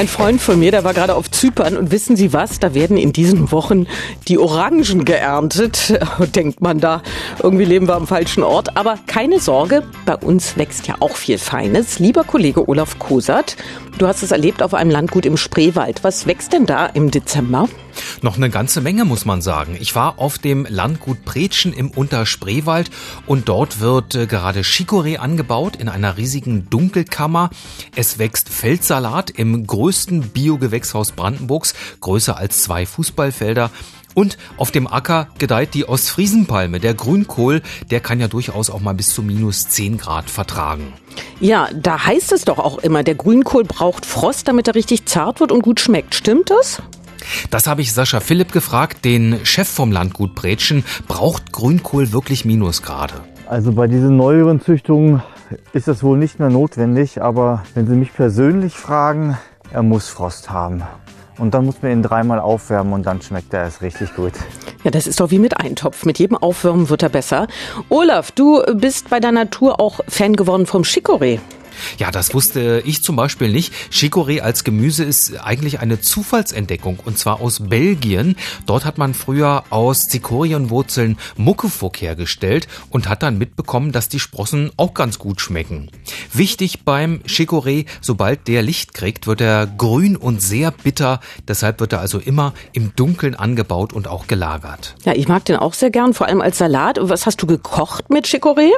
Ein Freund von mir, der war gerade auf Zypern und wissen Sie was? Da werden in diesen Wochen die Orangen geerntet. Denkt man da, irgendwie leben wir am falschen Ort. Aber keine Sorge, bei uns wächst ja auch viel Feines. Lieber Kollege Olaf Kosat, du hast es erlebt auf einem Landgut im Spreewald. Was wächst denn da im Dezember? Noch eine ganze Menge, muss man sagen. Ich war auf dem Landgut Pretschen im Unterspreewald und dort wird äh, gerade Chicorée angebaut in einer riesigen Dunkelkammer. Es wächst Feldsalat im größten Biogewächshaus Brandenburgs, größer als zwei Fußballfelder. Und auf dem Acker gedeiht die Ostfriesenpalme. Der Grünkohl, der kann ja durchaus auch mal bis zu minus 10 Grad vertragen. Ja, da heißt es doch auch immer, der Grünkohl braucht Frost, damit er richtig zart wird und gut schmeckt. Stimmt das? Das habe ich Sascha Philipp gefragt, den Chef vom Landgut Bretschen. Braucht Grünkohl wirklich Minusgrade? Also bei diesen neueren Züchtungen ist das wohl nicht mehr notwendig, aber wenn Sie mich persönlich fragen, er muss Frost haben. Und dann muss man ihn dreimal aufwärmen und dann schmeckt er erst richtig gut. Ja, das ist doch wie mit Eintopf. Mit jedem Aufwärmen wird er besser. Olaf, du bist bei der Natur auch Fan geworden vom Chicorée. Ja, das wusste ich zum Beispiel nicht. Chicorée als Gemüse ist eigentlich eine Zufallsentdeckung und zwar aus Belgien. Dort hat man früher aus Zikorienwurzeln Muckefuck hergestellt und hat dann mitbekommen, dass die Sprossen auch ganz gut schmecken. Wichtig beim Chicorée, sobald der Licht kriegt, wird er grün und sehr bitter. Deshalb wird er also immer im Dunkeln angebaut und auch gelagert. Ja, ich mag den auch sehr gern, vor allem als Salat. Was hast du gekocht mit Chicorée?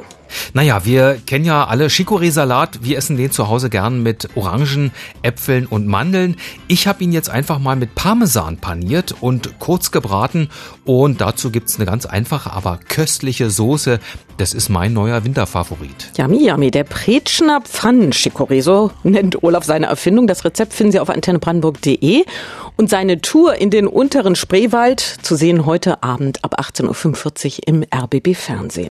Naja, wir kennen ja alle Chicorée-Salat. Wir essen den zu Hause gern mit Orangen, Äpfeln und Mandeln. Ich habe ihn jetzt einfach mal mit Parmesan paniert und kurz gebraten. Und dazu gibt's eine ganz einfache, aber köstliche Soße. Das ist mein neuer Winterfavorit. Yummy, yummy. Der Pretschner Pfannen-Chicorée, so nennt Olaf seine Erfindung. Das Rezept finden Sie auf antennebrandenburg.de. Und seine Tour in den unteren Spreewald zu sehen heute Abend ab 18.45 Uhr im RBB Fernsehen.